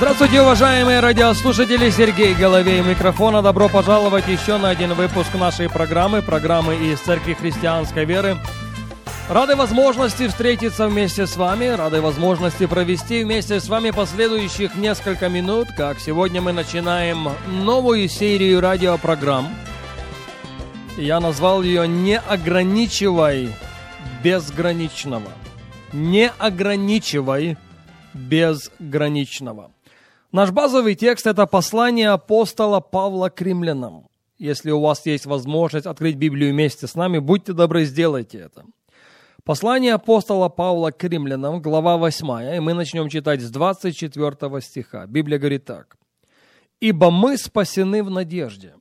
Здравствуйте, уважаемые радиослушатели! Сергей Головей микрофона. Добро пожаловать еще на один выпуск нашей программы, программы из Церкви Христианской Веры. Рады возможности встретиться вместе с вами, рады возможности провести вместе с вами последующих несколько минут, как сегодня мы начинаем новую серию радиопрограмм. Я назвал ее «Не ограничивай безграничного». Не ограничивай безграничного. Наш базовый текст – это послание апостола Павла к римлянам. Если у вас есть возможность открыть Библию вместе с нами, будьте добры, сделайте это. Послание апостола Павла к римлянам, глава 8, и мы начнем читать с 24 стиха. Библия говорит так. «Ибо мы спасены в надежде.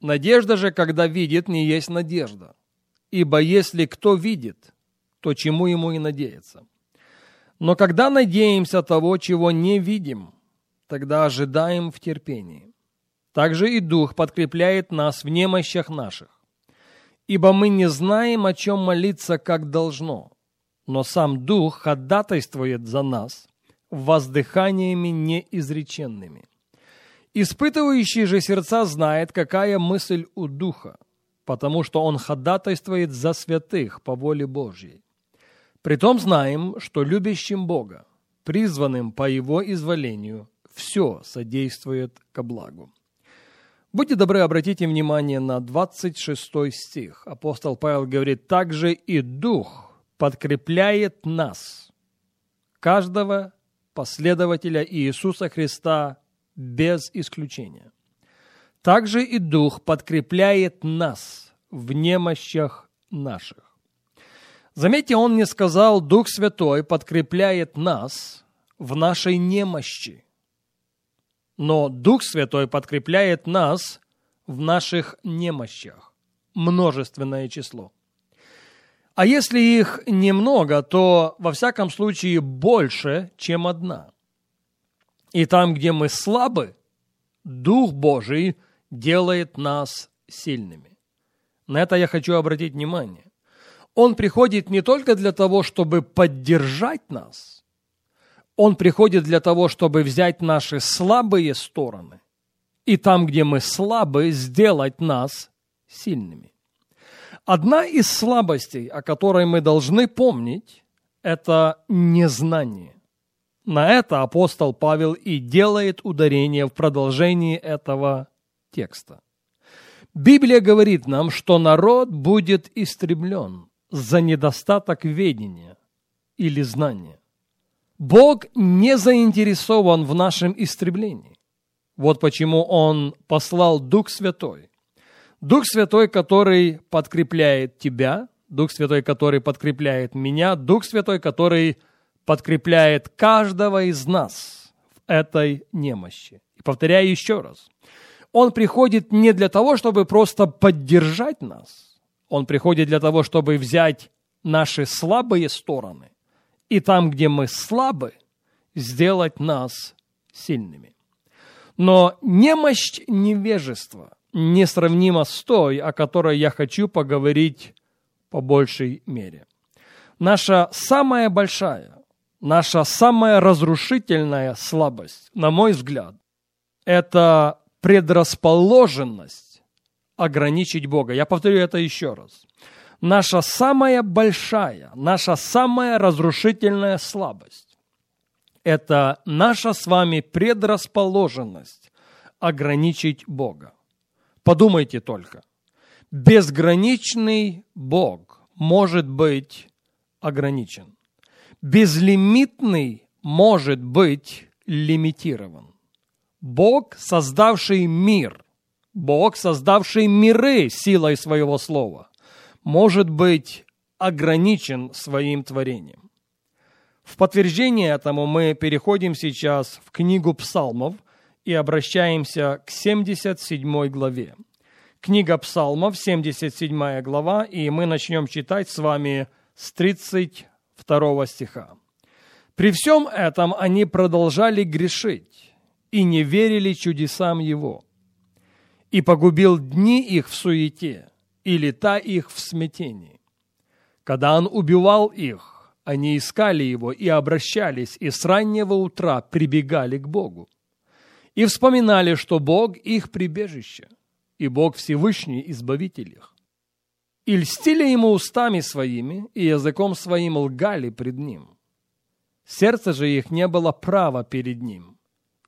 Надежда же, когда видит, не есть надежда. Ибо если кто видит, то чему ему и надеяться. Но когда надеемся того, чего не видим – тогда ожидаем в терпении. Также и Дух подкрепляет нас в немощах наших. Ибо мы не знаем, о чем молиться, как должно, но сам Дух ходатайствует за нас воздыханиями неизреченными. Испытывающий же сердца знает, какая мысль у Духа, потому что он ходатайствует за святых по воле Божьей. Притом знаем, что любящим Бога, призванным по Его изволению, все содействует ко благу. Будьте добры, обратите внимание на 26 стих. Апостол Павел говорит, «Также и Дух подкрепляет нас, каждого последователя Иисуса Христа без исключения. Также и Дух подкрепляет нас в немощах наших». Заметьте, он не сказал, Дух Святой подкрепляет нас в нашей немощи но Дух Святой подкрепляет нас в наших немощах. Множественное число. А если их немного, то во всяком случае больше, чем одна. И там, где мы слабы, Дух Божий делает нас сильными. На это я хочу обратить внимание. Он приходит не только для того, чтобы поддержать нас – он приходит для того, чтобы взять наши слабые стороны и там, где мы слабы, сделать нас сильными. Одна из слабостей, о которой мы должны помнить, это незнание. На это апостол Павел и делает ударение в продолжении этого текста. Библия говорит нам, что народ будет истреблен за недостаток ведения или знания. Бог не заинтересован в нашем истреблении. Вот почему Он послал Дух Святой. Дух Святой, который подкрепляет тебя, Дух Святой, который подкрепляет меня, Дух Святой, который подкрепляет каждого из нас в этой немощи. И повторяю еще раз. Он приходит не для того, чтобы просто поддержать нас. Он приходит для того, чтобы взять наши слабые стороны и там, где мы слабы, сделать нас сильными. Но немощь невежества несравнима с той, о которой я хочу поговорить по большей мере. Наша самая большая, наша самая разрушительная слабость, на мой взгляд, это предрасположенность ограничить Бога. Я повторю это еще раз наша самая большая, наша самая разрушительная слабость – это наша с вами предрасположенность ограничить Бога. Подумайте только. Безграничный Бог может быть ограничен. Безлимитный может быть лимитирован. Бог, создавший мир, Бог, создавший миры силой своего слова, может быть ограничен своим творением. В подтверждение этому мы переходим сейчас в книгу псалмов и обращаемся к 77 главе. Книга Псалмов, 77 глава, и мы начнем читать с вами с 32 стиха. «При всем этом они продолжали грешить и не верили чудесам Его, и погубил дни их в суете, и лета их в смятении. Когда Он убивал их, они искали Его и обращались, и с раннего утра прибегали к Богу, и вспоминали, что Бог их прибежище, и Бог Всевышний Избавитель их. И льстили ему устами своими, и языком своим лгали пред ним. Сердце же их не было права перед ним,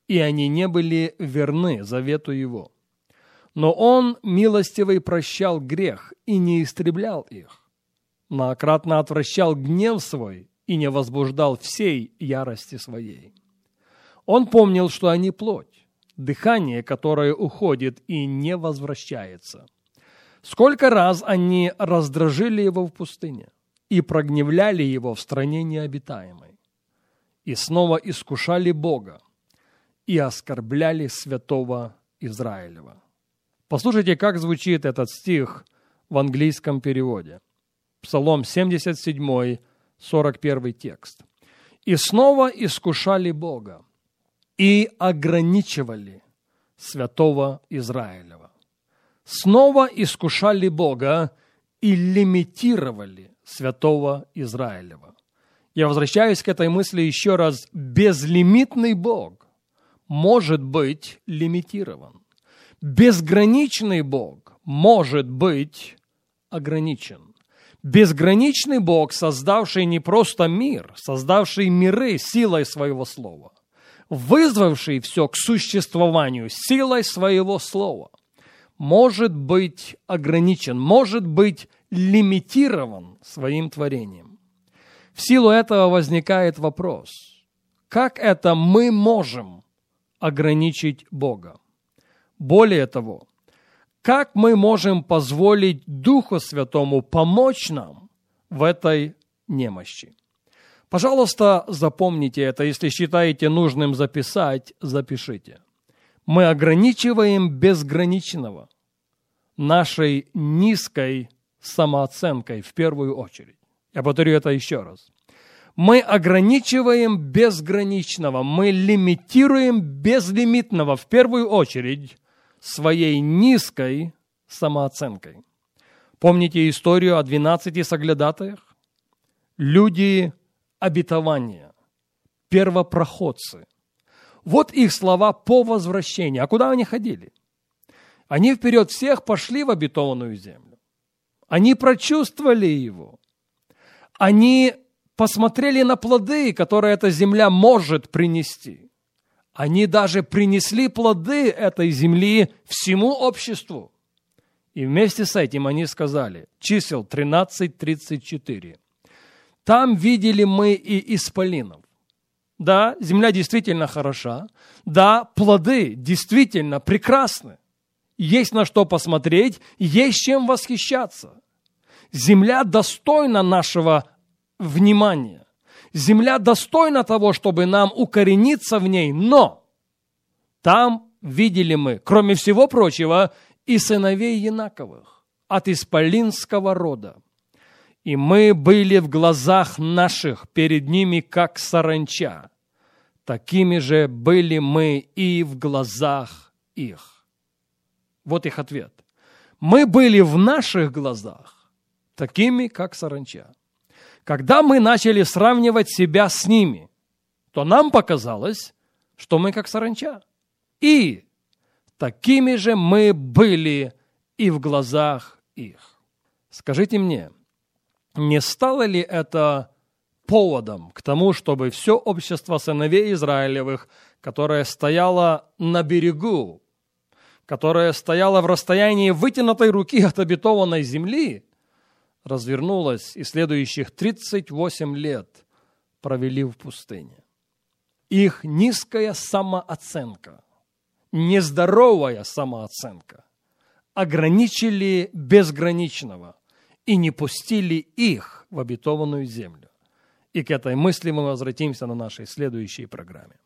и они не были верны завету его. Но он милостивый прощал грех и не истреблял их. Многократно отвращал гнев свой и не возбуждал всей ярости своей. Он помнил, что они плоть, дыхание, которое уходит и не возвращается. Сколько раз они раздражили его в пустыне и прогневляли его в стране необитаемой, и снова искушали Бога и оскорбляли святого Израилева. Послушайте, как звучит этот стих в английском переводе. Псалом 77, 41 текст. «И снова искушали Бога, и ограничивали святого Израилева. Снова искушали Бога и лимитировали святого Израилева. Я возвращаюсь к этой мысли еще раз. Безлимитный Бог может быть лимитирован. Безграничный Бог может быть ограничен. Безграничный Бог, создавший не просто мир, создавший миры силой своего слова, вызвавший все к существованию силой своего слова, может быть ограничен, может быть лимитирован своим творением. В силу этого возникает вопрос, как это мы можем ограничить Бога? Более того, как мы можем позволить Духу Святому помочь нам в этой немощи? Пожалуйста, запомните это. Если считаете нужным записать, запишите. Мы ограничиваем безграничного нашей низкой самооценкой в первую очередь. Я повторю это еще раз. Мы ограничиваем безграничного, мы лимитируем безлимитного в первую очередь своей низкой самооценкой. Помните историю о 12 соглядатаях? Люди обетования, первопроходцы. Вот их слова по возвращению. А куда они ходили? Они вперед всех пошли в обетованную землю. Они прочувствовали его. Они посмотрели на плоды, которые эта земля может принести. Они даже принесли плоды этой земли всему обществу. И вместе с этим они сказали, чисел 13.34, там видели мы и исполинов. Да, земля действительно хороша. Да, плоды действительно прекрасны. Есть на что посмотреть, есть чем восхищаться. Земля достойна нашего внимания. Земля достойна того, чтобы нам укорениться в ней, но там видели мы, кроме всего прочего, и сыновей Янаковых от исполинского рода – и мы были в глазах наших перед ними, как саранча. Такими же были мы и в глазах их. Вот их ответ. Мы были в наших глазах такими, как саранча. Когда мы начали сравнивать себя с ними, то нам показалось, что мы как саранча. И такими же мы были и в глазах их. Скажите мне, не стало ли это поводом к тому, чтобы все общество сыновей Израилевых, которое стояло на берегу, которое стояло в расстоянии вытянутой руки от обетованной земли, развернулось и следующих 38 лет провели в пустыне. Их низкая самооценка, нездоровая самооценка ограничили безграничного, и не пустили их в обетованную землю. И к этой мысли мы возвратимся на нашей следующей программе.